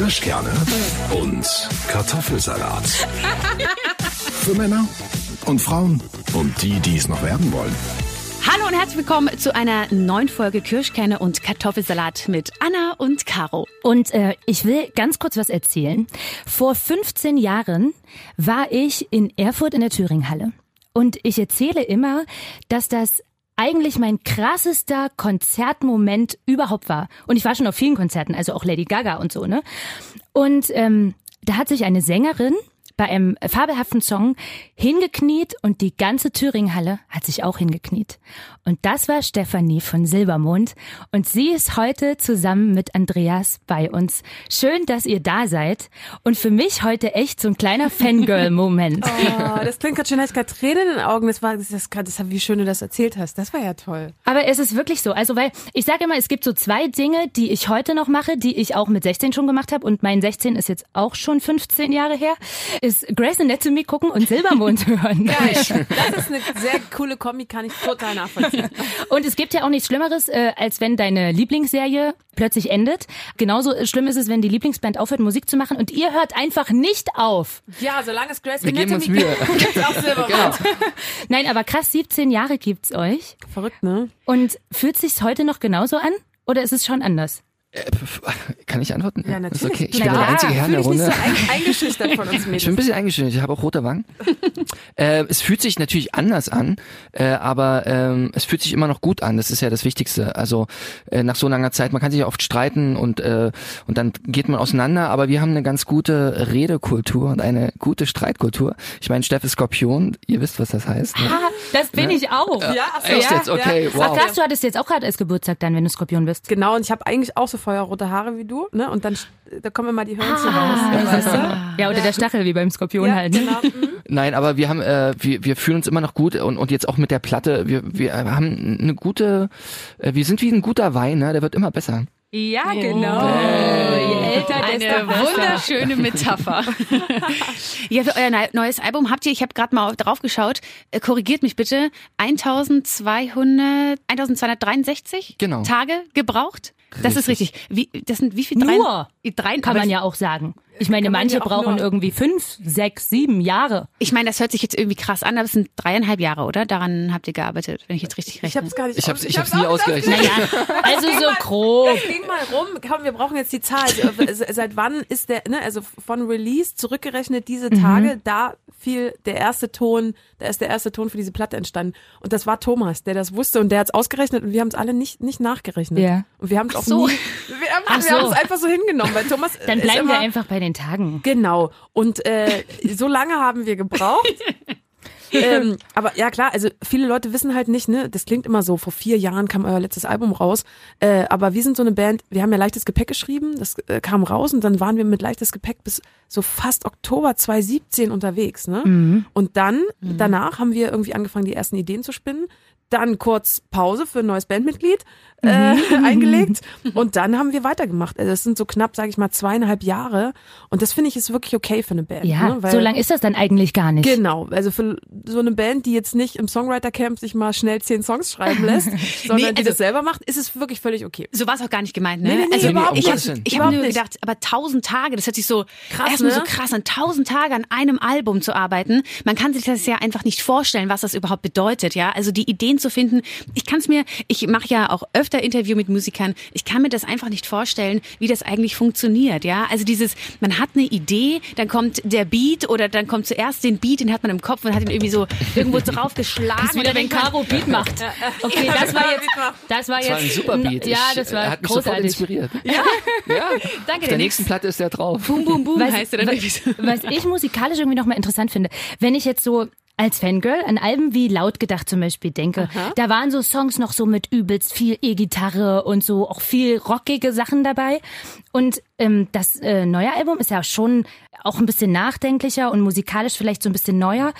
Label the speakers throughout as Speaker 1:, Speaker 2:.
Speaker 1: Kirschkerne und Kartoffelsalat. Für Männer und Frauen und die, die es noch werden wollen.
Speaker 2: Hallo und herzlich willkommen zu einer neuen Folge Kirschkerne und Kartoffelsalat mit Anna und Caro.
Speaker 3: Und äh, ich will ganz kurz was erzählen. Vor 15 Jahren war ich in Erfurt in der Thüringhalle. Und ich erzähle immer, dass das eigentlich mein krassester Konzertmoment überhaupt war. Und ich war schon auf vielen Konzerten, also auch Lady Gaga und so, ne? Und ähm, da hat sich eine Sängerin bei einem fabelhaften Song hingekniet und die ganze Thüringhalle hat sich auch hingekniet. Und das war Stefanie von Silbermond und sie ist heute zusammen mit Andreas bei uns. Schön, dass ihr da seid und für mich heute echt so ein kleiner Fangirl-Moment.
Speaker 4: Oh, das klingt gerade schön, als gerade Tränen in den Augen. Das war, das, das, das, wie schön du das erzählt hast. Das war ja toll.
Speaker 3: Aber es ist wirklich so. Also, weil ich sage immer, es gibt so zwei Dinge, die ich heute noch mache, die ich auch mit 16 schon gemacht habe. Und mein 16 ist jetzt auch schon 15 Jahre her. Ist Grace Anatomy gucken und Silbermond hören.
Speaker 4: Geil. Das ist eine sehr coole Kombi, kann ich total nachvollziehen.
Speaker 3: Und es gibt ja auch nichts Schlimmeres, äh, als wenn deine Lieblingsserie plötzlich endet. Genauso schlimm ist es, wenn die Lieblingsband aufhört, Musik zu machen und ihr hört einfach nicht auf.
Speaker 4: Ja, solange es Grace
Speaker 5: Wir
Speaker 4: Anatomy gibt, gibt's auch Silbermond.
Speaker 5: Genau.
Speaker 3: Nein, aber krass, 17 Jahre gibt's euch.
Speaker 4: Verrückt, ne?
Speaker 3: Und fühlt sich's heute noch genauso an? Oder ist es schon anders?
Speaker 5: Äh, Kann ich antworten?
Speaker 4: Ja,
Speaker 5: Ist
Speaker 4: natürlich.
Speaker 5: okay. Ich
Speaker 4: Na
Speaker 5: bin der
Speaker 4: klar.
Speaker 5: einzige Herr in der Runde.
Speaker 4: nicht so ein, eingeschüchtert von uns
Speaker 5: Ich bin ein
Speaker 4: Mädels.
Speaker 5: bisschen eingeschnitten, ich habe auch rote Wangen. äh, es fühlt sich natürlich anders an, äh, aber ähm, es fühlt sich immer noch gut an. Das ist ja das Wichtigste. Also äh, nach so langer Zeit, man kann sich ja oft streiten und äh, und dann geht man auseinander, aber wir haben eine ganz gute Redekultur und eine gute Streitkultur. Ich meine, Steff ist Skorpion, ihr wisst, was das heißt. Ne?
Speaker 3: Ah, das bin ich auch.
Speaker 4: Ja, ach so,
Speaker 5: Echt
Speaker 4: ja,
Speaker 5: jetzt? Okay,
Speaker 4: ja.
Speaker 3: Ach
Speaker 5: wow.
Speaker 3: krass, du hattest jetzt auch gerade als Geburtstag dann, wenn du Skorpion bist.
Speaker 4: Genau, und ich habe eigentlich auch so feuerrote Haare wie du, ne? Und dann da kommen immer die Hörnchen
Speaker 3: Ah,
Speaker 4: raus. Weißt du?
Speaker 3: Ja, oder der Stachel wie beim Skorpion
Speaker 4: Ja,
Speaker 3: halt. ne?
Speaker 4: genau. Mhm.
Speaker 5: Nein, aber wir haben, äh, wir, wir fühlen uns immer noch gut und, und jetzt auch mit der Platte, wir, wir haben eine gute, äh, wir sind wie ein guter Wein, ne? der wird immer besser.
Speaker 3: Ja, genau. Je älter,
Speaker 2: Eine
Speaker 3: desto
Speaker 2: wunderschöne Metapher. ja, für euer neu- neues Album habt ihr, ich habe gerade mal drauf geschaut, äh, korrigiert mich bitte, 1200, 1263
Speaker 5: Genau.
Speaker 2: Tage gebraucht? Das ist richtig. Wie, das sind wie viel?
Speaker 3: Nur.
Speaker 2: Drei, drei,
Speaker 3: Kann man ja auch sagen. Ich meine, manche
Speaker 4: ja auch
Speaker 3: brauchen
Speaker 4: nur-
Speaker 3: irgendwie fünf, sechs, sieben Jahre.
Speaker 2: Ich meine, das hört sich jetzt irgendwie krass an, aber es sind dreieinhalb Jahre, oder? Daran habt ihr gearbeitet, wenn ich jetzt richtig
Speaker 4: Ich
Speaker 2: rechne.
Speaker 4: hab's gar nicht
Speaker 5: Ich hab's, ich hab's
Speaker 4: hab's
Speaker 5: nie ausgerechnet.
Speaker 3: Naja, also so
Speaker 4: mal-
Speaker 3: grob.
Speaker 4: Es ging mal rum, komm, wir brauchen jetzt die Zahl. Also, äh, Seit wann ist der, ne, also von Release zurückgerechnet diese Tage, da fiel der erste Ton, da ist der erste Ton für diese Platte entstanden. Und das war Thomas, der das wusste und der hat's ausgerechnet und wir haben es alle nicht, nicht nachgerechnet.
Speaker 3: Ja.
Speaker 4: Und wir haben es auch
Speaker 2: so.
Speaker 4: nie, wir haben
Speaker 3: so.
Speaker 4: es einfach so hingenommen, weil Thomas
Speaker 3: Dann bleiben
Speaker 4: immer,
Speaker 3: wir einfach bei den Tagen.
Speaker 4: Genau. Und äh, so lange haben wir gebraucht. ähm, aber ja klar, also viele Leute wissen halt nicht, ne, das klingt immer so, vor vier Jahren kam euer letztes Album raus, äh, aber wir sind so eine Band, wir haben ja leichtes Gepäck geschrieben, das äh, kam raus und dann waren wir mit leichtes Gepäck bis so fast Oktober 2017 unterwegs, ne? Und dann, danach haben wir irgendwie angefangen, die ersten Ideen zu spinnen, dann kurz Pause für ein neues Bandmitglied äh, eingelegt und dann haben wir weitergemacht. Also das sind so knapp, sage ich mal, zweieinhalb Jahre und das finde ich ist wirklich okay für eine Band.
Speaker 3: Ja,
Speaker 4: ne? Weil-
Speaker 3: so lang ist das dann eigentlich gar nicht.
Speaker 4: Genau, also für so eine Band, die jetzt nicht im Songwriter-Camp sich mal schnell zehn Songs schreiben lässt, sondern die
Speaker 2: also-
Speaker 4: das selber macht, ist es wirklich völlig okay.
Speaker 2: So war es auch gar nicht gemeint, ne?
Speaker 4: Nee, nee, nee,
Speaker 2: also
Speaker 4: überhaupt
Speaker 2: ich
Speaker 5: nicht.
Speaker 2: habe ich hab nur gedacht, aber tausend Tage, das hört sich so
Speaker 4: Krass,
Speaker 2: erstmal
Speaker 4: ne?
Speaker 2: so krass an, tausend Tage an einem Album zu arbeiten. Man kann sich das ja einfach nicht vorstellen, was das überhaupt bedeutet, ja? Also die Ideen zu finden. Ich kann es mir, ich mache ja auch öfter Interview mit Musikern. Ich kann mir das einfach nicht vorstellen, wie das eigentlich funktioniert, ja? Also dieses, man hat eine Idee, dann kommt der Beat oder dann kommt zuerst den Beat, den hat man im Kopf und hat ihn irgendwie so irgendwo drauf geschlagen.
Speaker 3: Das ist wieder, wenn Caro Beat macht. Okay, das war jetzt, das war
Speaker 5: Das war ein
Speaker 3: jetzt,
Speaker 5: super Beat.
Speaker 3: ja,
Speaker 5: Ich,
Speaker 3: das
Speaker 5: äh,
Speaker 3: war
Speaker 5: hat mich
Speaker 3: großartig.
Speaker 5: inspiriert.
Speaker 2: Ja,
Speaker 5: Ja.
Speaker 2: danke
Speaker 5: Auf der nächsten Platte ist der drauf.
Speaker 2: Boom, boom, boom
Speaker 3: Was-
Speaker 2: heißt er dann
Speaker 3: was-
Speaker 2: irgendwie so.
Speaker 3: Was ich musikalisch irgendwie nochmal interessant finde, wenn ich jetzt so als Fangirl an Alben wie Laut gedacht zum Beispiel denke, da waren so Songs noch so mit übelst viel E-Gitarre und so auch viel rockige Sachen dabei. Und ähm, das äh, neue Album ist ja schon auch ein bisschen nachdenklicher und musikalisch vielleicht so ein bisschen neuer.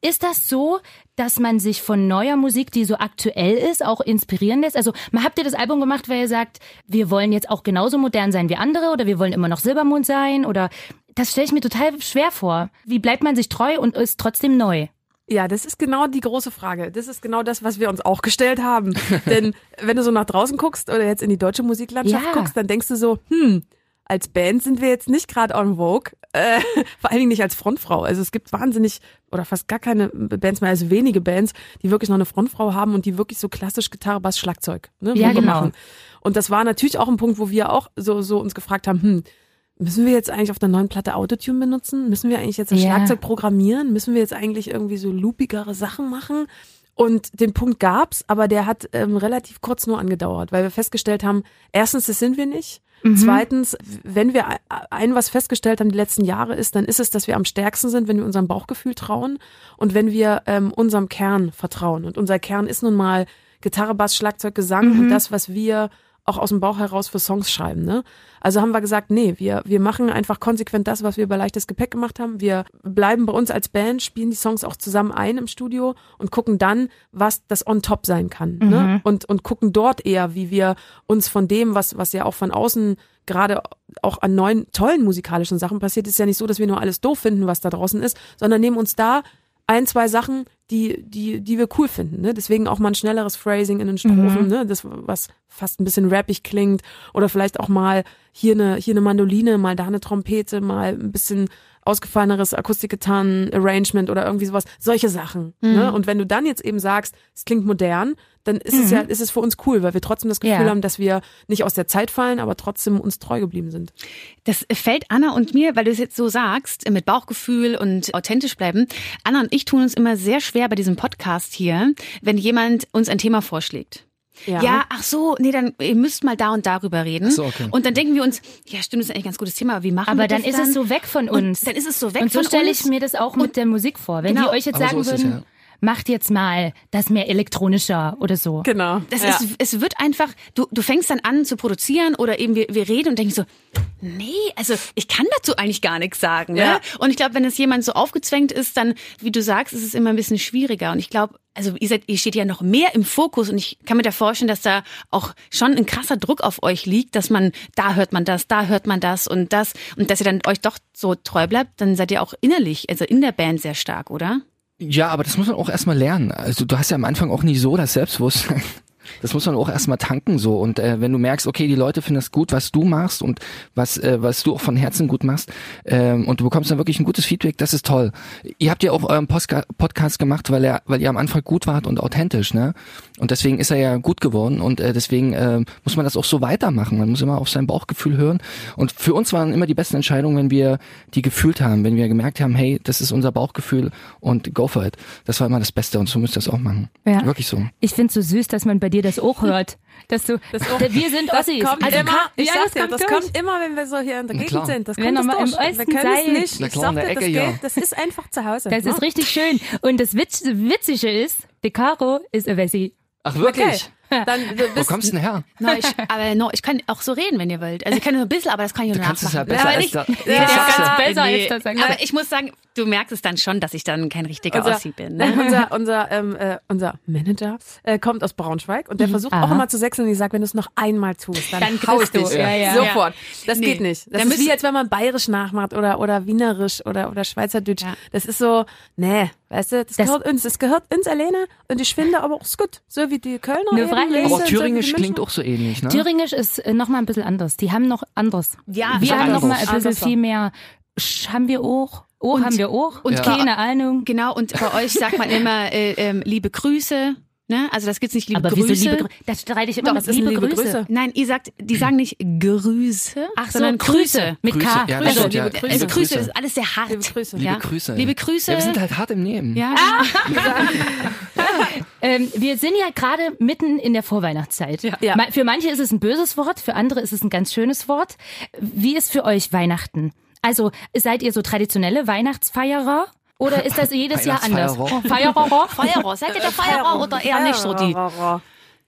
Speaker 3: Ist das so, dass man sich von neuer Musik, die so aktuell ist, auch inspirieren lässt? Also habt ihr das Album gemacht, weil ihr sagt, wir wollen jetzt auch genauso modern sein wie andere oder wir wollen immer noch Silbermond sein oder das stelle ich mir total schwer vor. Wie bleibt man sich treu und ist trotzdem neu?
Speaker 4: Ja, das ist genau die große Frage. Das ist genau das, was wir uns auch gestellt haben. Denn wenn du so nach draußen guckst oder jetzt in die deutsche Musiklandschaft
Speaker 3: Ja.
Speaker 4: guckst, dann denkst du so, hm, als Band sind wir jetzt nicht gerade on Vogue, äh, vor allen Dingen nicht als Frontfrau. Also es gibt wahnsinnig oder fast gar keine Bands mehr, also wenige Bands, die wirklich noch eine Frontfrau haben und die wirklich so klassisch Gitarre, Bass, Schlagzeug ne,
Speaker 3: Ja, genau.
Speaker 4: machen. Und das war natürlich auch ein Punkt, wo wir auch so, so uns gefragt haben, hm, müssen wir jetzt eigentlich auf der neuen Platte Autotune benutzen? Müssen wir eigentlich jetzt das
Speaker 3: Ja.
Speaker 4: Schlagzeug programmieren? Müssen wir jetzt eigentlich irgendwie so loopigere Sachen machen? Und den Punkt gab's, aber der hat ähm, relativ kurz nur angedauert, weil wir festgestellt haben, erstens, das sind wir nicht. Zweitens, wenn wir ein- was festgestellt haben die letzten Jahre ist, dann ist es, dass wir am stärksten sind, wenn wir unserem Bauchgefühl trauen und wenn wir ähm, unserem Kern vertrauen. Und unser Kern ist nun mal Gitarre, Bass, Schlagzeug, Gesang und das, was wir auch aus dem Bauch heraus für Songs schreiben. Ne? Also haben wir gesagt, nee, wir, wir machen einfach konsequent das, was wir bei leichtes Gepäck gemacht haben. Wir bleiben bei uns als Band, spielen die Songs auch zusammen ein im Studio und gucken dann, was das on top sein kann. Ne? Und, und gucken dort eher, wie wir uns von dem, was, was ja auch von außen gerade auch an neuen, tollen musikalischen Sachen passiert, ist ja nicht so, dass wir nur alles doof finden, was da draußen ist, sondern nehmen uns da ein, zwei Sachen, die, die, die wir cool finden. Ne? Deswegen auch mal ein schnelleres Phrasing in den Strophen, ne? das, was fast ein bisschen rappig klingt. Oder vielleicht auch mal hier eine, hier eine Mandoline, mal da eine Trompete, mal ein bisschen ausgefalleneres Akustikgitarren-Arrangement oder irgendwie sowas. Solche Sachen. Ne? Und wenn du dann jetzt eben sagst, es klingt modern, dann ist es ja, ist es für uns cool, weil wir trotzdem das Gefühl
Speaker 3: Ja.
Speaker 4: haben, dass wir nicht aus der Zeit fallen, aber trotzdem uns treu geblieben sind.
Speaker 2: Das fällt Anna und mir, weil du es jetzt so sagst, mit Bauchgefühl und authentisch bleiben. Anna und ich tun uns immer sehr schwer bei diesem Podcast hier, wenn jemand uns ein Thema vorschlägt. Ja. ach so, nee, dann ihr müsst mal da und darüber reden.
Speaker 5: Ach so, okay.
Speaker 2: Und dann denken wir uns, ja, stimmt, das ist eigentlich ein ganz gutes Thema, aber wie machen
Speaker 3: Aber
Speaker 2: wir
Speaker 3: dann
Speaker 2: das
Speaker 3: ist
Speaker 2: dann?
Speaker 3: es so weg von
Speaker 2: Und
Speaker 3: uns.
Speaker 2: dann ist es so weg
Speaker 3: Und so
Speaker 2: von
Speaker 3: stelle
Speaker 2: uns.
Speaker 3: ich mir das auch mit der Musik vor. Wenn
Speaker 2: Genau.
Speaker 3: die euch jetzt
Speaker 5: Aber so
Speaker 3: sagen
Speaker 5: ist es,
Speaker 3: würden,
Speaker 5: ja.
Speaker 3: Macht jetzt mal das mehr elektronischer oder so.
Speaker 4: Genau.
Speaker 2: Das
Speaker 4: ja.
Speaker 2: ist, es wird einfach, du, du fängst dann an zu produzieren oder eben wir, wir reden und denken so, nee, also ich kann dazu eigentlich gar nichts sagen. Ne?
Speaker 4: Ja.
Speaker 2: Und ich glaube, wenn es jemand so aufgezwängt ist, dann, wie du sagst, ist es immer ein bisschen schwieriger. Und ich glaube, also ihr, seid, ihr steht ja noch mehr im Fokus und ich kann mir da vorstellen, dass da auch schon ein krasser Druck auf euch liegt, dass man, da hört man das, da hört man das und das und dass ihr dann euch doch so treu bleibt, dann seid ihr auch innerlich, also in der Band sehr stark, oder?
Speaker 5: Ja, aber das muss man auch erstmal lernen. Also du hast ja am Anfang auch nicht so das Selbstbewusstsein. Das muss man auch erstmal tanken so. Und äh, wenn du merkst, okay, die Leute finden das gut, was du machst und was, äh, was du auch von Herzen gut machst, ähm, und du bekommst dann wirklich ein gutes Feedback, das ist toll. Ihr habt ja auch euren Postka Podcast gemacht, weil er, weil ihr am Anfang gut wart und authentisch, ne? Und deswegen ist er ja gut geworden und äh, deswegen äh, muss man das auch so weitermachen. Man muss immer auf sein Bauchgefühl hören. Und für uns waren immer die besten Entscheidungen, wenn wir die gefühlt haben, wenn wir gemerkt haben, hey, das ist unser Bauchgefühl und go for it. Das war immer das Beste und so müsst ihr das auch machen.
Speaker 3: Ja.
Speaker 5: Wirklich so.
Speaker 3: Ich find's so süß, dass man bei dir das auch hört. Dass du, wir sind
Speaker 4: Das
Speaker 3: Ossis.
Speaker 4: kommt
Speaker 3: also
Speaker 4: immer,
Speaker 3: kann-
Speaker 4: ich
Speaker 3: ja,
Speaker 4: sag
Speaker 3: das kommt
Speaker 4: das kommt immer, wenn wir so hier in der Gegend
Speaker 5: klar.
Speaker 4: sind. Das
Speaker 3: Wenn
Speaker 4: kommt das durch.
Speaker 3: im
Speaker 4: Wir
Speaker 3: Osten
Speaker 4: können es nicht.
Speaker 5: Na
Speaker 4: Ich
Speaker 5: klar,
Speaker 4: sag
Speaker 5: in der
Speaker 4: dir, das,
Speaker 5: Ecke, ja.
Speaker 4: geht, das ist einfach zu Hause.
Speaker 3: Das
Speaker 4: ne?
Speaker 3: ist richtig schön. Und das Witz, Witzige ist, De Caro ist ein Wessi.
Speaker 5: Ach
Speaker 4: Okay. Dann du
Speaker 5: Wo
Speaker 4: bist,
Speaker 5: kommst du denn her?
Speaker 2: No, ich, aber no, ich kann auch so reden, wenn ihr wollt. Also ich kann nur ein bisschen, aber das kann ich nur
Speaker 5: Du kannst es ja
Speaker 2: nachmachen.
Speaker 5: besser
Speaker 2: aber
Speaker 5: als
Speaker 2: nicht,
Speaker 5: da.
Speaker 2: ja,
Speaker 3: ganz besser
Speaker 2: nee.
Speaker 3: als das, ich.
Speaker 2: Aber ich muss sagen, du merkst es dann schon, dass ich dann kein richtiger
Speaker 4: unser,
Speaker 2: Ossi bin. Ne?
Speaker 4: unser, unser, ähm, äh, unser Manager äh, kommt aus Braunschweig und der versucht auch
Speaker 3: Aha.
Speaker 4: immer zu sechseln und ich sage, wenn du es noch einmal tust, dann,
Speaker 3: Dann
Speaker 4: hau ich
Speaker 3: kriegst
Speaker 4: dich.
Speaker 3: du. Ja, ja.
Speaker 4: Sofort. Das
Speaker 2: Nee.
Speaker 4: geht nicht. Das
Speaker 2: Dann
Speaker 4: ist wie, als wenn man bayerisch nachmacht oder, oder wienerisch oder, oder schweizerdeutsch.
Speaker 2: Ja.
Speaker 4: Das ist so, nee, weißt du, das,
Speaker 3: Das-
Speaker 4: gehört uns, das gehört uns alleine und ich finde aber auch ist gut. So wie die Kölner Lesen,
Speaker 5: Aber Thüringisch klingt auch so ähnlich, ne?
Speaker 3: Thüringisch ist äh, noch mal ein bisschen anders. Die haben noch anderes.
Speaker 2: Ja,
Speaker 3: wir haben noch
Speaker 2: anders.
Speaker 3: mal ein bisschen
Speaker 4: Anders.
Speaker 3: viel mehr. Sch haben wir auch. Oh,
Speaker 2: Und-
Speaker 3: haben wir auch.
Speaker 2: und Ja.
Speaker 3: keine Ahnung.
Speaker 2: Genau, und bei euch sagt man immer äh, ähm, liebe Grüße. Ne? Also das gibt's nicht liebe
Speaker 3: Aber
Speaker 2: Grüße.
Speaker 3: wieso liebe Grüße? Das streite ich immer
Speaker 4: Doch,
Speaker 3: mit liebe,
Speaker 4: liebe
Speaker 3: Grüße.
Speaker 4: Grüße?
Speaker 2: Nein, ihr sagt, die sagen nicht Grüße,
Speaker 3: Ach so,
Speaker 2: sondern Grüße.
Speaker 3: Mit
Speaker 5: Grüße,
Speaker 3: K.
Speaker 5: ja,
Speaker 2: Also,
Speaker 5: stimmt, ja.
Speaker 2: liebe Grüße.
Speaker 5: Liebe
Speaker 2: Grüße,
Speaker 5: Grüße.
Speaker 2: ist alles sehr hart.
Speaker 4: Liebe Grüße.
Speaker 5: Liebe
Speaker 2: ja?
Speaker 5: Grüße.
Speaker 2: Liebe Grüße.
Speaker 5: Ja, wir sind halt hart im Nehmen.
Speaker 2: ja,
Speaker 3: Ähm, wir sind ja gerade mitten in der Vorweihnachtszeit.
Speaker 4: Ja.
Speaker 3: Ma- Für manche ist es ein böses Wort, für andere ist es ein ganz schönes Wort. Wie ist für euch Weihnachten? Also seid ihr so traditionelle Weihnachtsfeierer? Oder ist das jedes Jahr anders? Feierer?
Speaker 2: Feierer. Seid ihr der Feierer oder eher nicht so die?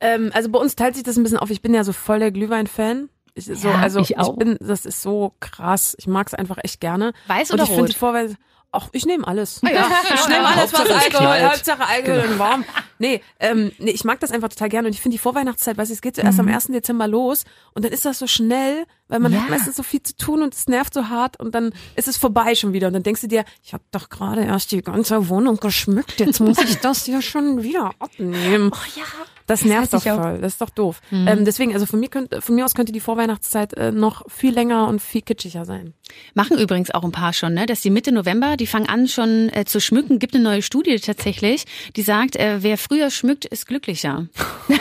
Speaker 4: Ähm, also bei uns teilt sich das ein bisschen auf. Ich bin ja so voll der Glühwein-Fan. Ich, so,
Speaker 3: Ja,
Speaker 4: also
Speaker 3: ich auch.
Speaker 4: bin, das ist so krass. Ich mag es einfach echt gerne.
Speaker 2: Weiß
Speaker 4: Und
Speaker 2: oder
Speaker 4: ich finde
Speaker 2: rot?
Speaker 4: die Vorweise. Ach, ich nehme alles.
Speaker 2: ja.
Speaker 4: Ich nehme alles, was Alkohol. Hauptsache Alkohol und warm. Nee, ähm, nee, ich mag das einfach total gerne und ich finde die Vorweihnachtszeit, weißt du, es geht so erst am 1. Dezember los und dann ist das so schnell weil man
Speaker 3: Ja.
Speaker 4: hat meistens so viel zu tun und es nervt so hart und dann ist es vorbei schon wieder und dann denkst du dir, ich habe doch gerade erst die ganze Wohnung geschmückt, jetzt muss ich das ja schon wieder abnehmen.
Speaker 3: Oh ja.
Speaker 4: Das nervt
Speaker 3: hasse
Speaker 4: doch voll, das ist doch doof. Ähm, deswegen, also von mir, könnte, von mir aus könnte die Vorweihnachtszeit äh, noch viel länger und viel kitschiger sein.
Speaker 2: Machen übrigens auch ein paar schon, ne? Dass die Mitte November, die fangen an schon äh, zu schmücken. Gibt eine neue Studie tatsächlich, die sagt, äh, wer früher schmückt, ist glücklicher.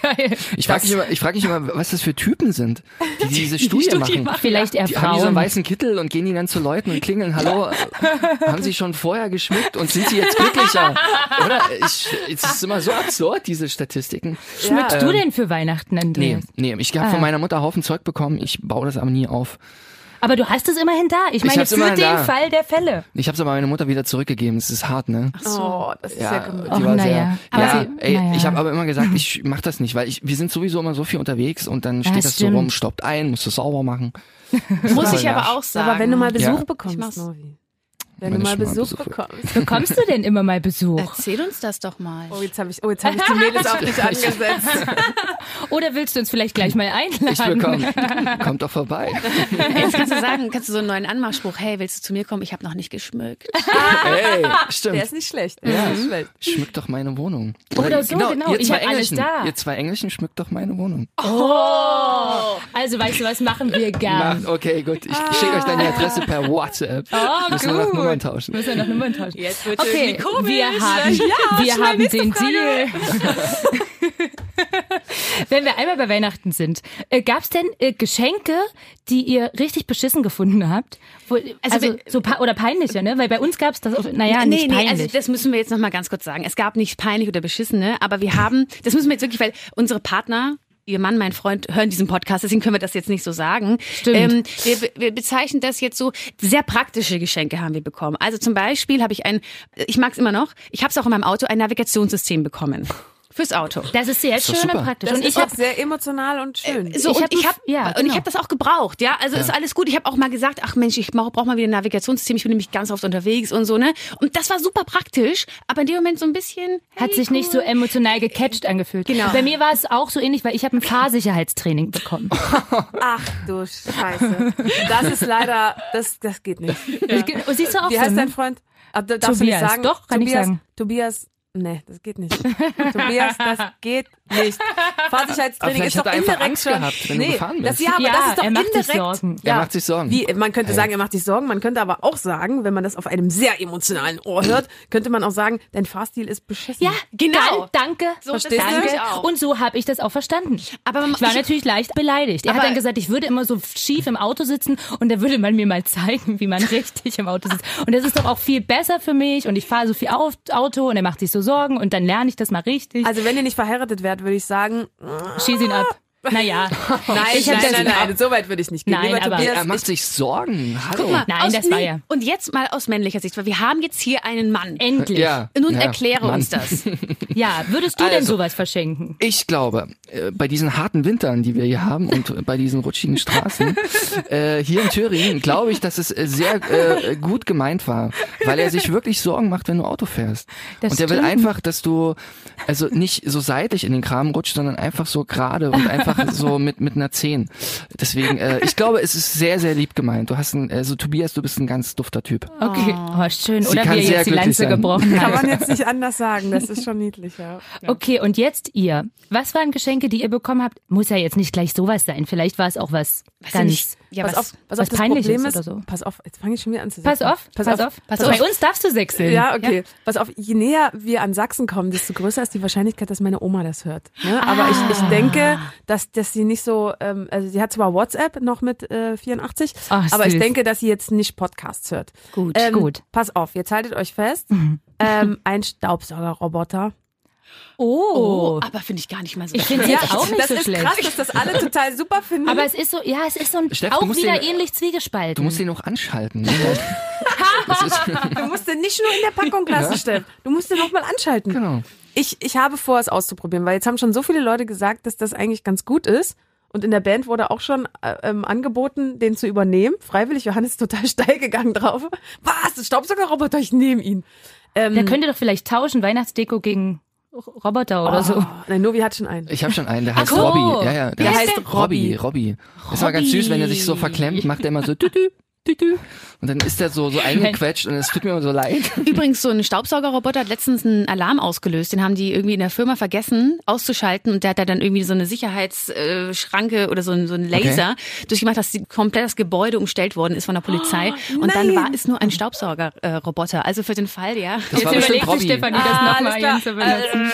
Speaker 3: Geil.
Speaker 5: Ich frage mich, immer- ich frag mich immer, was das für Typen sind, die diese Studie, machen.
Speaker 3: Vielleicht eher
Speaker 5: Die haben die so einen
Speaker 3: Frauen.
Speaker 5: weißen Kittel und gehen die dann zu Leuten und klingeln, hallo, haben sie schon vorher geschmückt und sind sie jetzt glücklicher? Oder? Ich, es ist immer so absurd, diese Statistiken.
Speaker 3: Schmückst du denn für Weihnachten,
Speaker 5: Nee,
Speaker 3: Andreas?
Speaker 5: nee, ich habe
Speaker 3: Ah.
Speaker 5: von meiner Mutter Haufen Zeug bekommen, ich baue das aber nie auf.
Speaker 3: Aber du hast es immerhin da. Ich meine,
Speaker 5: hab's
Speaker 3: für den
Speaker 5: da.
Speaker 3: Fall der Fälle.
Speaker 5: Ich habe es aber meiner Mutter wieder zurückgegeben, es ist hart, ne?
Speaker 4: Oh, das ist ja, gemütlich.
Speaker 3: Oh,
Speaker 5: die war
Speaker 3: na
Speaker 5: sehr,
Speaker 3: ja. sie-
Speaker 5: ey,
Speaker 3: na ja.
Speaker 5: ich habe aber immer gesagt, ich mach das nicht, weil ich, wir sind sowieso immer so viel unterwegs und dann steht das so
Speaker 3: stimmt.
Speaker 5: rum, stoppt ein, musst du sauber machen.
Speaker 2: Muss ich aber auch sagen.
Speaker 4: Aber wenn du mal Besuch
Speaker 5: Ja.
Speaker 4: bekommst,
Speaker 2: Ich mach's.
Speaker 4: Wenn du
Speaker 5: ich
Speaker 4: mal Besuch
Speaker 5: Besuch-
Speaker 4: bekommst.
Speaker 3: Bekommst du denn immer mal Besuch?
Speaker 2: Erzähl uns das doch mal.
Speaker 4: Oh, jetzt habe ich, oh, jetzt habe ich die Mädels auf dich angesetzt.
Speaker 3: Oder willst du uns vielleicht gleich mal einladen?
Speaker 5: Ich bekomme, kommt doch vorbei.
Speaker 2: Jetzt kannst du sagen, kannst du so einen neuen Anmachspruch, hey, willst du zu mir kommen? Ich habe noch nicht geschmückt.
Speaker 5: Ey,
Speaker 4: Der
Speaker 5: stimmt.
Speaker 4: ist nicht schlecht. Der ist nicht schlecht.
Speaker 5: Schmückt doch meine Wohnung.
Speaker 3: Oder so, genau.
Speaker 5: Ihr
Speaker 3: Ich
Speaker 5: zwei
Speaker 3: hab alles
Speaker 5: Englischen,
Speaker 3: da.
Speaker 5: Ihr zwei Englischen schmückt doch meine Wohnung.
Speaker 3: Oh. Also weißt du was, machen wir gern.
Speaker 5: Macht, okay, gut. Ich schicke euch dann die Adresse per WhatsApp.
Speaker 3: Oh, gut.
Speaker 5: Nummern tauschen.
Speaker 3: Müssen wir noch Nummern tauschen.
Speaker 2: Jetzt wird's
Speaker 3: Okay,
Speaker 2: irgendwie komisch.
Speaker 3: wir haben,
Speaker 2: Ja,
Speaker 3: wir haben den
Speaker 2: Frage.
Speaker 3: Deal. Wenn wir einmal bei Weihnachten sind, äh, gab's denn äh, Geschenke, die ihr richtig beschissen gefunden habt? Wo, also
Speaker 2: wenn-
Speaker 3: so oder peinlicher, ne? Weil bei uns gab's das, auch, naja, nicht
Speaker 2: nee,
Speaker 3: peinlich.
Speaker 2: also das müssen wir jetzt noch mal ganz kurz sagen. Es gab nicht peinlich oder beschissene, aber wir haben, das müssen wir jetzt wirklich, weil unsere Partner Ihr Mann, mein Freund, hören diesen Podcast, deswegen können wir das jetzt nicht so sagen.
Speaker 3: Stimmt.
Speaker 2: Ähm, wir, wir bezeichnen das jetzt so, sehr praktische Geschenke haben wir bekommen. Also zum Beispiel habe ich ein, ich mag es immer noch, ich habe es auch in meinem Auto, ein Navigationssystem bekommen. Fürs Auto.
Speaker 3: das ist sehr
Speaker 5: doch
Speaker 3: schön
Speaker 5: super.
Speaker 3: und praktisch.
Speaker 4: Das
Speaker 3: und
Speaker 4: ist
Speaker 3: ich habe
Speaker 4: auch sehr emotional und schön.
Speaker 2: So,
Speaker 3: Ich
Speaker 2: und
Speaker 3: hab
Speaker 2: ich habe
Speaker 3: ja,
Speaker 2: und ich
Speaker 3: genau.
Speaker 2: habe das auch gebraucht, ja. Also ist alles gut. Ich habe auch mal gesagt, ach Mensch, ich brauche mal wieder ein Navigationssystem. Ich bin nämlich ganz oft unterwegs und so ne. Und das war super praktisch, aber in dem Moment so ein bisschen
Speaker 3: hat
Speaker 2: hey,
Speaker 3: sich nicht so
Speaker 2: cool.
Speaker 3: emotional gecatcht angefühlt.
Speaker 2: Genau.
Speaker 3: Bei mir war es auch so ähnlich, weil ich habe ein Fahrsicherheitstraining bekommen.
Speaker 4: Ach du Scheiße. Das ist leider, das, das geht nicht.
Speaker 3: Und siehst du auch
Speaker 4: Wie
Speaker 3: so,
Speaker 4: heißt dein Freund? Ah, da- darfst du
Speaker 3: Tobias.
Speaker 4: nicht sagen?
Speaker 3: Doch, kann ich
Speaker 4: Tobias,
Speaker 3: sagen.
Speaker 4: Tobias, nee, das geht nicht. Tobias, das geht nicht. Fahrsicherheitstraining ist doch
Speaker 5: er
Speaker 4: indirekt
Speaker 5: Angst
Speaker 4: schon.
Speaker 5: gehabt, wenn du
Speaker 4: nee,
Speaker 5: gefahren
Speaker 4: das,
Speaker 5: bist.
Speaker 4: ja, aber
Speaker 3: Ja,
Speaker 4: das ist doch
Speaker 3: er macht sich
Speaker 4: indirekt.
Speaker 3: Sorgen.
Speaker 5: Er
Speaker 4: Ja.
Speaker 5: macht sich Sorgen.
Speaker 4: Wie, man könnte
Speaker 5: Ja.
Speaker 4: sagen, er macht sich Sorgen. Man könnte aber auch sagen, wenn man das auf einem sehr emotionalen Ohr hört, könnte man auch sagen, dein Fahrstil ist beschissen.
Speaker 3: Ja,
Speaker 2: Genau.
Speaker 3: Geil, danke.
Speaker 2: So,
Speaker 4: Verstehst
Speaker 2: das
Speaker 4: du?
Speaker 3: danke.
Speaker 2: ich auch.
Speaker 3: Und so habe ich das auch verstanden.
Speaker 2: Aber man-
Speaker 3: ich war
Speaker 2: ich-
Speaker 3: natürlich leicht beleidigt. Er hat dann gesagt, ich würde immer so schief im Auto sitzen und da würde man mir mal zeigen, wie man richtig im Auto sitzt. Und das ist doch auch viel besser für mich und ich fahre so viel auf Auto und er macht sich so Sorgen und dann lerne ich das mal richtig.
Speaker 4: Also wenn ihr nicht verheiratet werdet, würde ich sagen,
Speaker 3: Schieß ihn ab. Naja,
Speaker 4: nein,
Speaker 3: Ich
Speaker 4: nein, nein, nein, so weit würde ich nicht gehen.
Speaker 3: Nein,
Speaker 4: Lieber
Speaker 3: aber-
Speaker 4: Tobias,
Speaker 5: er macht sich Sorgen. Hallo.
Speaker 2: Guck mal,
Speaker 3: Nein, das war ja-
Speaker 2: Und jetzt mal aus männlicher Sicht, weil wir haben jetzt hier einen Mann.
Speaker 3: endlich.
Speaker 5: Ja.
Speaker 2: Nun
Speaker 5: ja,
Speaker 2: erkläre
Speaker 5: Mann.
Speaker 2: uns das.
Speaker 3: Ja, würdest du denn
Speaker 5: Also.
Speaker 3: sowas verschenken?
Speaker 5: Ich glaube, äh, bei diesen harten Wintern, die wir hier haben und bei diesen rutschigen Straßen, äh, hier in Thüringen, glaube ich, dass es äh, sehr äh, gut gemeint war, weil er sich wirklich Sorgen macht, wenn du Auto fährst.
Speaker 3: Das
Speaker 5: und er will einfach, dass du also nicht so seitlich in den Kram rutscht, sondern einfach so gerade und einfach so mit mit einer 10. Deswegen, äh, ich glaube, es ist sehr, sehr lieb gemeint. Du hast ein, also Tobias, du bist ein ganz dufter Typ.
Speaker 3: Okay, oh, schön.
Speaker 5: Sie
Speaker 3: Oder
Speaker 5: kann
Speaker 3: wie er jetzt die Lanze
Speaker 5: sein.
Speaker 3: gebrochen
Speaker 4: kann
Speaker 3: hat.
Speaker 4: man jetzt nicht anders sagen. Das ist schon niedlich, ja.
Speaker 3: Okay, und jetzt ihr. Was waren Geschenke, die ihr bekommen habt? Muss ja jetzt nicht gleich sowas sein. Vielleicht war es auch was
Speaker 2: Weiß ich
Speaker 3: ganz.
Speaker 2: Ja,
Speaker 4: pass
Speaker 2: was,
Speaker 4: auf, pass
Speaker 3: was
Speaker 4: auf, das Problem ist,
Speaker 3: oder so.
Speaker 4: pass auf, jetzt fange ich schon wieder an zu
Speaker 3: Pass
Speaker 4: sechseln.
Speaker 3: auf, pass, auf,
Speaker 2: pass
Speaker 3: Bei
Speaker 2: auf.
Speaker 3: uns darfst du sechseln.
Speaker 4: Ja, okay. Pass auf, je näher wir an Sachsen kommen, desto größer ist die Wahrscheinlichkeit, dass meine Oma das hört. Ne? Aber ich, ich denke, dass, dass sie nicht so, ähm, also sie hat zwar WhatsApp noch mit äh, 84,
Speaker 3: Ach,
Speaker 4: aber ich denke, dass sie jetzt nicht Podcasts hört.
Speaker 3: Gut,
Speaker 4: Ähm,
Speaker 3: gut.
Speaker 4: Pass auf, jetzt haltet euch fest. Ähm, ein Staubsaugerroboter.
Speaker 3: Oh.
Speaker 2: aber finde ich gar nicht mal so.
Speaker 3: Ich finde es jetzt auch nicht
Speaker 4: das
Speaker 3: so
Speaker 4: ist
Speaker 3: schlecht.
Speaker 4: krass, dass das alle total super finden.
Speaker 3: Aber es ist so, ja, es ist so ein,
Speaker 5: Steff,
Speaker 3: auch wieder
Speaker 5: den-
Speaker 3: ähnlich zwiegespalten.
Speaker 5: Du musst ihn noch anschalten. Ne?
Speaker 4: Du musst den nicht nur in der Packung lassen, Steff. Du musst den noch mal anschalten.
Speaker 5: genau.
Speaker 4: Ich, ich habe vor, es auszuprobieren, weil jetzt haben schon so viele Leute gesagt, dass das eigentlich ganz gut ist. Und in der Band wurde auch schon äh, ähm, angeboten, den zu übernehmen. Freiwillig, Johannes ist total steil gegangen drauf. Was? Staubsaugerroboter, ich nehme ihn. Ähm,
Speaker 3: Der könnte doch vielleicht tauschen, Weihnachtsdeko gegen Roboter oder so.
Speaker 4: Oh, nein, Novi hat schon einen.
Speaker 5: Ich habe schon einen, der heißt
Speaker 3: so.
Speaker 5: Robby. Ja, ja, der
Speaker 4: Wie heißt
Speaker 5: heißt
Speaker 4: der?
Speaker 5: Robby. Robby. Ist aber ganz süß, wenn er sich so verklemmt, macht er immer so tütü. Und dann ist er so, so eingequetscht und es tut mir immer so leid.
Speaker 2: Übrigens, so ein Staubsaugerroboter hat letztens einen Alarm ausgelöst. Den haben die irgendwie in der Firma vergessen auszuschalten und der hat da dann irgendwie so eine Sicherheitsschranke oder so ein, so ein Laser durchgemacht, dass die, komplett das Gebäude umstellt worden ist von der Polizei. und dann war es nur ein Staubsaugerroboter. Also für den Fall, ja.
Speaker 5: Das war bestimmt Robby.
Speaker 3: Stefanie das
Speaker 4: Ah,
Speaker 3: nochmal zu benutzen.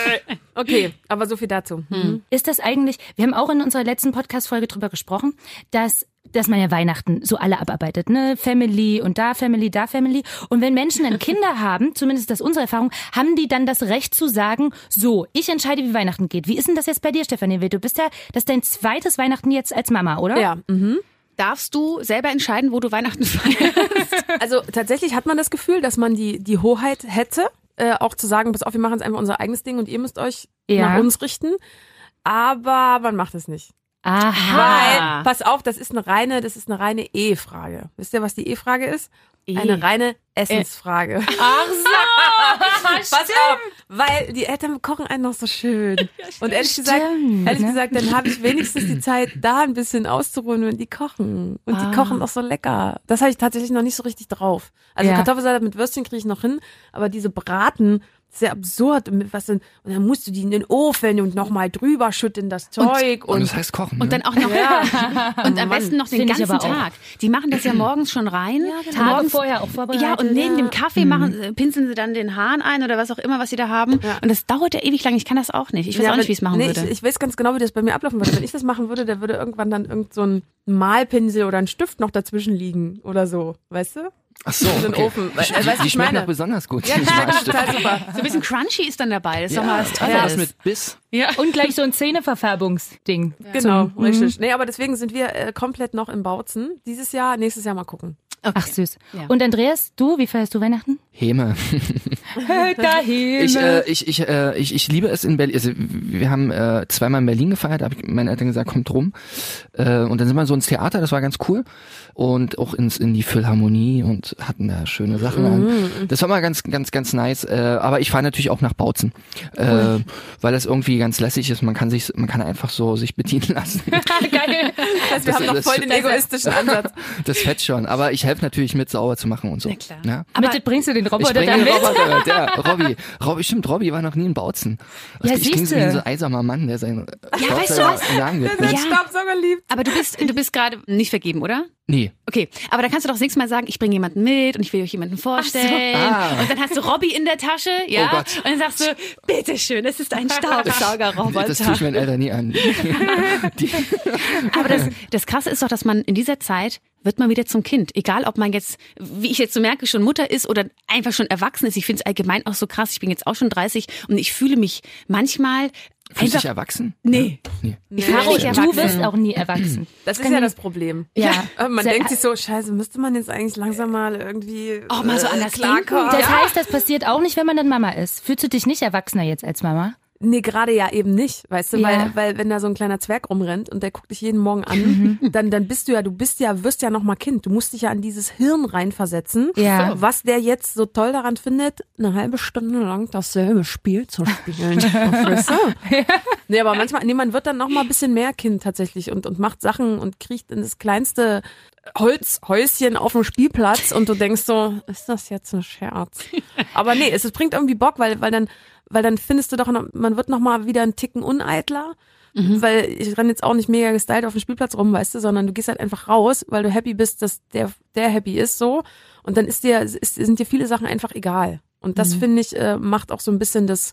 Speaker 4: Okay, aber so viel dazu. Mhm.
Speaker 3: Ist das eigentlich, wir haben auch in unserer letzten Podcast-Folge drüber gesprochen, dass dass man ja Weihnachten so alle abarbeitet, ne? Family und da Family, da Family. Und wenn Menschen dann Kinder haben, zumindest das ist unsere Erfahrung, haben die dann das Recht zu sagen, so, ich entscheide, wie Weihnachten geht. Wie ist denn das jetzt bei dir, Stefanie? Du bist ja, das ist dein zweites Weihnachten jetzt als Mama, oder?
Speaker 4: Ja, mhm.
Speaker 2: Darfst du selber entscheiden, wo du Weihnachten feierst?
Speaker 4: Also tatsächlich hat man das Gefühl, dass man die, die Hoheit hätte, äh, auch zu sagen, pass auf, wir machen jetzt einfach unser eigenes Ding und ihr müsst euch
Speaker 3: Ja.
Speaker 4: nach uns richten. Aber man macht es nicht.
Speaker 3: Aha.
Speaker 4: Weil, pass auf, das ist eine reine, das ist eine reine E-Frage. Wisst ihr, was die E-Frage ist? Eine reine Essensfrage.
Speaker 3: Ach so.
Speaker 4: Pass auf, weil die Eltern kochen einen noch so schön. Und ehrlich gesagt,
Speaker 3: Stimmt,
Speaker 4: ehrlich
Speaker 3: ne?
Speaker 4: gesagt, dann habe ich wenigstens die Zeit, da ein bisschen auszuruhen, wenn die kochen. Und
Speaker 3: Ah.
Speaker 4: die kochen auch so lecker. Das habe ich tatsächlich noch nicht so richtig drauf. Also
Speaker 3: Ja.
Speaker 4: Kartoffelsalat mit Würstchen kriege ich noch hin, aber diese Braten, ja absurd. Und was denn, und dann musst du die in den Ofen und nochmal drüber schütten, das Zeug.
Speaker 5: Und
Speaker 4: Und,
Speaker 5: das heißt kochen.
Speaker 2: Und
Speaker 5: ne?
Speaker 2: dann auch noch und am besten noch den ganzen. Tag. Die machen das ja morgens schon rein.
Speaker 3: Tage
Speaker 2: morgens,
Speaker 3: vorher auch vorbereitet.
Speaker 2: Ja, und neben
Speaker 4: Ja.
Speaker 2: dem Kaffee machen, äh, pinseln sie dann den Hahn ein oder was auch immer, was sie da haben.
Speaker 4: Ja.
Speaker 2: Und das dauert ja ewig lang. Ich kann das auch nicht. Ich weiß
Speaker 4: Ja,
Speaker 2: auch nicht, wie ich es machen
Speaker 4: nee,
Speaker 2: würde.
Speaker 4: Ich, ich weiß ganz genau, wie das bei mir ablaufen würde. Wenn ich das machen würde, da würde irgendwann dann irgend so ein Malpinsel oder ein Stift noch dazwischen liegen oder so, weißt du?
Speaker 5: Ach so,
Speaker 4: den
Speaker 5: okay.
Speaker 4: Ofen. Weil-
Speaker 5: Die,
Speaker 4: äh, weißt
Speaker 5: die,
Speaker 4: ich
Speaker 5: schmecken
Speaker 4: meine?
Speaker 5: besonders gut.
Speaker 4: Ja,
Speaker 5: Schmalstifte.
Speaker 4: total super.
Speaker 2: so ein bisschen crunchy ist dann dabei. Das ist doch mal was
Speaker 5: Ja,
Speaker 2: Tolles.
Speaker 5: was mit Biss.
Speaker 2: ja.
Speaker 3: Und gleich so ein Zähneverfärbungsding.
Speaker 4: Genau,
Speaker 3: Zum-
Speaker 4: richtig. Nee, aber deswegen sind wir äh, komplett noch im Bautzen. Dieses Jahr, nächstes Jahr mal gucken.
Speaker 3: Ach süß.
Speaker 2: Ja.
Speaker 3: Und Andreas, du, wie feierst du Weihnachten?
Speaker 5: Häme.
Speaker 3: Dahin.
Speaker 5: Ich, äh, ich, ich, äh, ich, ich liebe es in Berlin. Also wir haben äh, zweimal in Berlin gefeiert, da habe ich meinen Eltern gesagt, kommt rum. Äh, und dann sind wir so ins Theater, das war ganz cool. Und auch ins, in die Philharmonie und hatten da schöne Sachen an. Das war mal ganz, ganz, ganz nice. Äh, aber ich fahre natürlich auch nach Bautzen. Äh, weil das irgendwie ganz lässig ist. Man kann sich, man kann einfach so sich bedienen lassen.
Speaker 3: Geil.
Speaker 4: Das heißt, wir
Speaker 5: Das-
Speaker 4: haben noch
Speaker 5: das-
Speaker 4: voll den egoistischen Ansatz.
Speaker 5: Das fett schon. Aber ich helfe natürlich mit, sauber zu machen und so.
Speaker 2: Na klar.
Speaker 5: Ja?
Speaker 3: Mit, bringst du den
Speaker 5: Ich
Speaker 3: Roboter
Speaker 5: bringe
Speaker 3: dann mit?
Speaker 5: Roboter ja. Robby. Robby, stimmt, Robby war noch nie in Bautzen.
Speaker 3: Ja,
Speaker 5: ich klinge so wie
Speaker 3: siehste.
Speaker 5: so ein einsamer Mann, der seinen
Speaker 2: Ja, weißt du
Speaker 5: Staubsauger
Speaker 2: was?
Speaker 5: Hand gibt.
Speaker 4: Der
Speaker 5: Ne?
Speaker 2: Ja.
Speaker 4: Staubsauger liebt.
Speaker 2: Aber du bist, du bist gerade nicht vergeben, oder?
Speaker 5: Nee.
Speaker 2: Okay, aber dann kannst du doch das nächste Mal sagen, ich bringe jemanden mit und ich will euch jemanden vorstellen.
Speaker 5: Ah.
Speaker 2: Und dann hast du Robby in der Tasche, ja?
Speaker 5: Oh Gott.
Speaker 2: Und dann sagst du, bitteschön, es ist ein Staubsaugerroboter.
Speaker 5: Das tue ich meinen Eltern nie an.
Speaker 2: Aber das, das Krasse ist doch, dass man in dieser Zeit wird man wieder zum Kind. Egal, ob man jetzt, wie ich jetzt so merke, schon Mutter ist oder einfach schon erwachsen ist. Ich finde es allgemein auch so krass. Ich bin jetzt auch schon 30 und ich fühle mich manchmal
Speaker 5: fühlst du dich erwachsen?
Speaker 2: Nee.
Speaker 5: Nee.
Speaker 2: Ich fühle mich
Speaker 3: Du
Speaker 2: erwachsen.
Speaker 3: wirst auch nie erwachsen.
Speaker 4: Das ist
Speaker 3: kann
Speaker 4: ja das Problem.
Speaker 3: Ja.
Speaker 4: Äh, Man
Speaker 3: Sehr-
Speaker 4: denkt sich so, scheiße, müsste man jetzt eigentlich langsam mal irgendwie
Speaker 2: Auch mal so
Speaker 4: äh,
Speaker 2: anders
Speaker 4: klarkommen.
Speaker 2: denken.
Speaker 3: Das heißt, das passiert auch nicht, wenn man dann Mama ist. Fühlst du dich nicht erwachsener jetzt als Mama?
Speaker 4: Nee, gerade ja eben nicht, weißt du,
Speaker 3: Ja.
Speaker 4: weil, weil wenn da so ein kleiner Zwerg rumrennt und der guckt dich jeden Morgen an,
Speaker 3: Mhm.
Speaker 4: dann, dann bist du ja, du bist ja, wirst ja noch mal Kind. Du musst dich ja an dieses Hirn reinversetzen,
Speaker 3: Ja.
Speaker 4: was der jetzt so toll daran findet, eine halbe Stunde lang dasselbe Spiel zu spielen. Du? Nee, aber manchmal, nee, man wird dann noch mal ein bisschen mehr Kind tatsächlich und, und macht Sachen und kriecht in das kleinste Holzhäuschen auf dem Spielplatz und du denkst so, ist das jetzt ein Scherz? Aber nee, es, es bringt irgendwie Bock, weil, weil dann, weil dann findest du doch, noch, man wird noch mal wieder einen Ticken uneitler. Weil ich renn jetzt auch nicht mega gestylt auf dem Spielplatz rum, weißt du, sondern du gehst halt einfach raus, weil du happy bist, dass der, der happy ist so. Und dann ist dir, ist, sind dir viele Sachen einfach egal. Und das finde ich, äh, macht auch so ein bisschen das,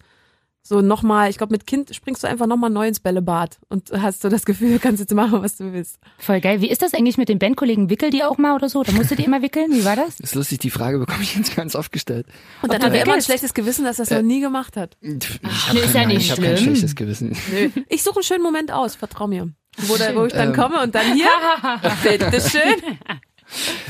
Speaker 4: so nochmal, ich glaube, mit Kind springst du einfach nochmal neu ins Bällebad und hast so das Gefühl, du kannst jetzt machen, was du willst.
Speaker 3: Voll geil. Wie ist das eigentlich mit den Bandkollegen? Wickelt die auch mal oder so? Da musstet ihr immer wickeln? Wie war das?
Speaker 5: Das ist lustig, die Frage bekomme ich jetzt ganz oft gestellt.
Speaker 4: Und dann
Speaker 3: du
Speaker 4: hat er immer ein schlechtes Gewissen, dass er es noch nie gemacht hat.
Speaker 5: Ich
Speaker 3: nee, ist ja nicht
Speaker 5: ich habe kein
Speaker 3: schlimm.
Speaker 5: schlechtes Gewissen.
Speaker 4: Ich suche einen schönen Moment aus, vertrau mir. Wo, da, wo ich dann
Speaker 5: Ähm.
Speaker 4: komme und dann hier, bitteschön.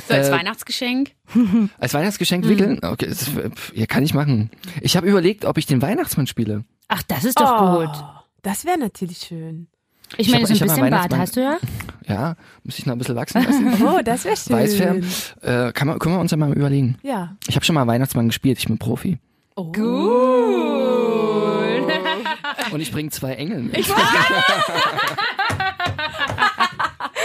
Speaker 2: So als
Speaker 5: Äh,
Speaker 2: Weihnachtsgeschenk.
Speaker 5: Als Weihnachtsgeschenk wickeln? Okay, das, ja, kann ich machen. Ich habe überlegt, ob ich den Weihnachtsmann spiele.
Speaker 3: Ach, das ist doch gut.
Speaker 4: Oh, das wäre natürlich schön.
Speaker 3: Ich
Speaker 5: Ich
Speaker 3: meine, so ein
Speaker 5: ich
Speaker 3: bisschen Bart
Speaker 5: Weihnachtsmann-
Speaker 3: hast du ja.
Speaker 5: Ja, muss ich noch ein bisschen wachsen lassen.
Speaker 4: Oh, das wäre schön.
Speaker 5: Weißfärben. Äh, kann man, können wir uns ja mal überlegen.
Speaker 4: Ja.
Speaker 5: Ich habe schon mal Weihnachtsmann gespielt, ich bin Profi.
Speaker 3: Gut.
Speaker 5: Und ich bringe zwei Engel mit.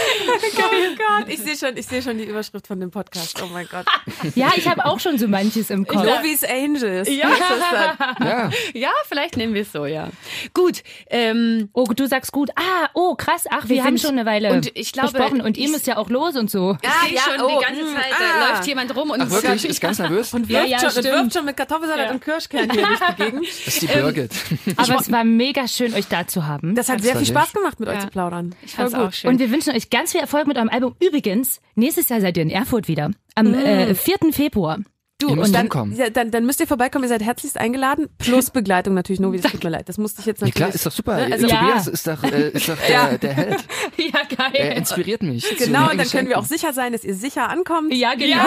Speaker 4: Oh Gott, ich sehe schon, ich sehe schon die Überschrift von dem Podcast. Oh mein Gott.
Speaker 3: Ja, ich habe auch schon so manches im Kopf.
Speaker 4: Lovis Angels.
Speaker 2: Ja.
Speaker 4: Das?
Speaker 5: Ja.
Speaker 2: Ja, vielleicht nehmen wir es so, ja. Gut, ähm,
Speaker 3: Oh, du sagst gut. Ah, oh, krass. Ach, wir,
Speaker 2: Wir
Speaker 3: haben schon eine Weile
Speaker 2: und ich glaube,
Speaker 3: gesprochen und ihr
Speaker 2: ich-
Speaker 3: müsst ja auch los und so.
Speaker 2: ich
Speaker 4: Ah,
Speaker 2: sehe
Speaker 4: ja,
Speaker 2: schon
Speaker 4: oh,
Speaker 2: die ganze
Speaker 4: mm,
Speaker 2: Zeit,
Speaker 4: ah.
Speaker 2: läuft jemand rum und
Speaker 5: Ach wirklich? Ist ganz nervös?
Speaker 4: Und
Speaker 3: Ja,
Speaker 4: wirft,
Speaker 3: ja,
Speaker 4: schon, und
Speaker 3: stimmt.
Speaker 4: wirft schon mit Kartoffelsalat
Speaker 2: Ja.
Speaker 4: und Kirschkern hier durch die Gegend.
Speaker 5: Das ist die Birgit.
Speaker 3: Aber es war mega schön, euch da zu haben.
Speaker 4: Das hat sehr
Speaker 5: war
Speaker 4: viel
Speaker 5: sehr
Speaker 4: Spaß gemacht, mit euch
Speaker 2: Ja.
Speaker 4: zu plaudern.
Speaker 2: Ich fand's
Speaker 4: Voll gut.
Speaker 2: auch schön.
Speaker 3: Und wir wünschen euch ganz viel Erfolg mit eurem Album. Übrigens, nächstes Jahr seid ihr in Erfurt wieder. Am äh, 4. Februar.
Speaker 4: Du, und dann, ja, dann, dann müsst ihr vorbeikommen, ihr seid herzlichst eingeladen, plus Begleitung natürlich, Novi, das tut mir leid. Das musste ich jetzt
Speaker 5: Ja
Speaker 4: natürlich.
Speaker 5: klar, ist doch super.
Speaker 4: Also-
Speaker 5: Tobias ist doch, äh, ist doch der,
Speaker 4: Ja.
Speaker 5: der Held.
Speaker 3: Ja,
Speaker 5: Er
Speaker 3: geil.
Speaker 5: inspiriert mich.
Speaker 4: Genau, und dann können wir auch sicher sein, dass ihr sicher ankommt.
Speaker 3: Ja, genau.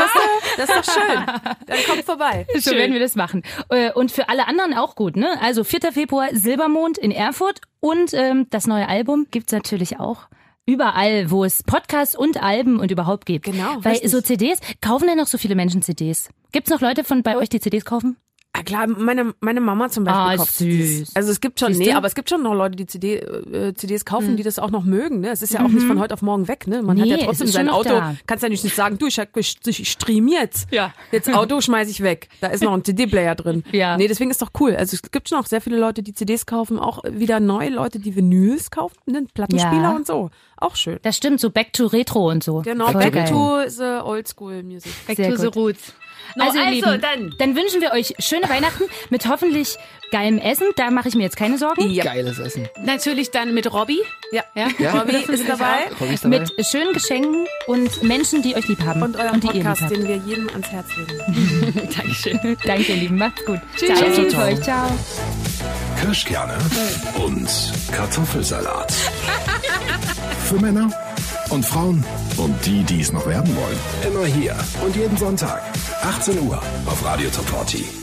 Speaker 4: Das ist doch schön. Dann kommt vorbei.
Speaker 3: So werden wir das machen. Äh, Und für alle anderen auch gut, ne? Also 4. Februar Silbermond in Erfurt und ähm, das neue Album gibt's natürlich auch überall, wo es Podcasts und Alben und überhaupt gibt.
Speaker 4: Genau,
Speaker 3: Weil
Speaker 4: richtig.
Speaker 3: so CDs, kaufen denn noch so viele Menschen CDs? Gibt's noch Leute von bei euch, die CDs kaufen?
Speaker 4: Ah, klar, meine, meine Mama zum Beispiel
Speaker 3: Ah,
Speaker 4: kauft
Speaker 3: süß.
Speaker 4: Also es gibt schon,
Speaker 3: Siehst
Speaker 4: nee,
Speaker 3: du?
Speaker 4: aber es gibt schon noch Leute, die CD, äh, CDs kaufen, die das auch noch mögen. Ne? Es ist ja auch nicht von heute auf morgen weg. Ne? Man hat
Speaker 3: Nee,
Speaker 4: ja
Speaker 3: es
Speaker 4: trotzdem sein Auto.
Speaker 3: da.
Speaker 4: Kannst ja nicht sagen, du, ich, ich, ich stream jetzt.
Speaker 2: Ja.
Speaker 4: Jetzt Auto schmeiß ich weg. Da ist noch ein CD-Player drin.
Speaker 3: Ja.
Speaker 4: Nee, deswegen ist doch cool. Also es gibt schon auch sehr viele Leute, die CDs kaufen, auch wieder neue Leute, die Vinyls kaufen, ne? Plattenspieler
Speaker 3: Ja.
Speaker 4: und so. Auch schön.
Speaker 3: Das stimmt, so Back to Retro und so.
Speaker 4: Genau,
Speaker 3: Voll
Speaker 4: back
Speaker 3: geil.
Speaker 4: to the old school music.
Speaker 2: Back
Speaker 3: Sehr
Speaker 2: to the
Speaker 3: gut.
Speaker 2: roots. No,
Speaker 3: Also,
Speaker 2: also,
Speaker 3: Lieben,
Speaker 2: dann.
Speaker 3: dann wünschen wir euch schöne Weihnachten mit hoffentlich geilem Essen. Da mache ich mir jetzt keine Sorgen.
Speaker 4: Ja.
Speaker 5: Geiles Essen.
Speaker 2: Natürlich dann mit Robby.
Speaker 4: Ja.
Speaker 2: Ja.
Speaker 5: Ja.
Speaker 4: Robby ist
Speaker 5: ist dabei.
Speaker 3: Mit schönen Geschenken und Menschen, die euch lieb haben.
Speaker 4: Und
Speaker 3: ihr lieb
Speaker 4: Podcast, den wir jedem ans Herz legen.
Speaker 2: Dankeschön.
Speaker 3: Danke, ihr Lieben. Macht's gut.
Speaker 2: Tschüss.
Speaker 3: Ciao,
Speaker 5: Ciao, ciao.
Speaker 3: euch. Ciao.
Speaker 1: Kirschkerne und Kartoffelsalat. Für Männer und Frauen und die, die es noch werden wollen. Immer hier und jeden Sonntag. 18 Uhr auf Radio Top 40.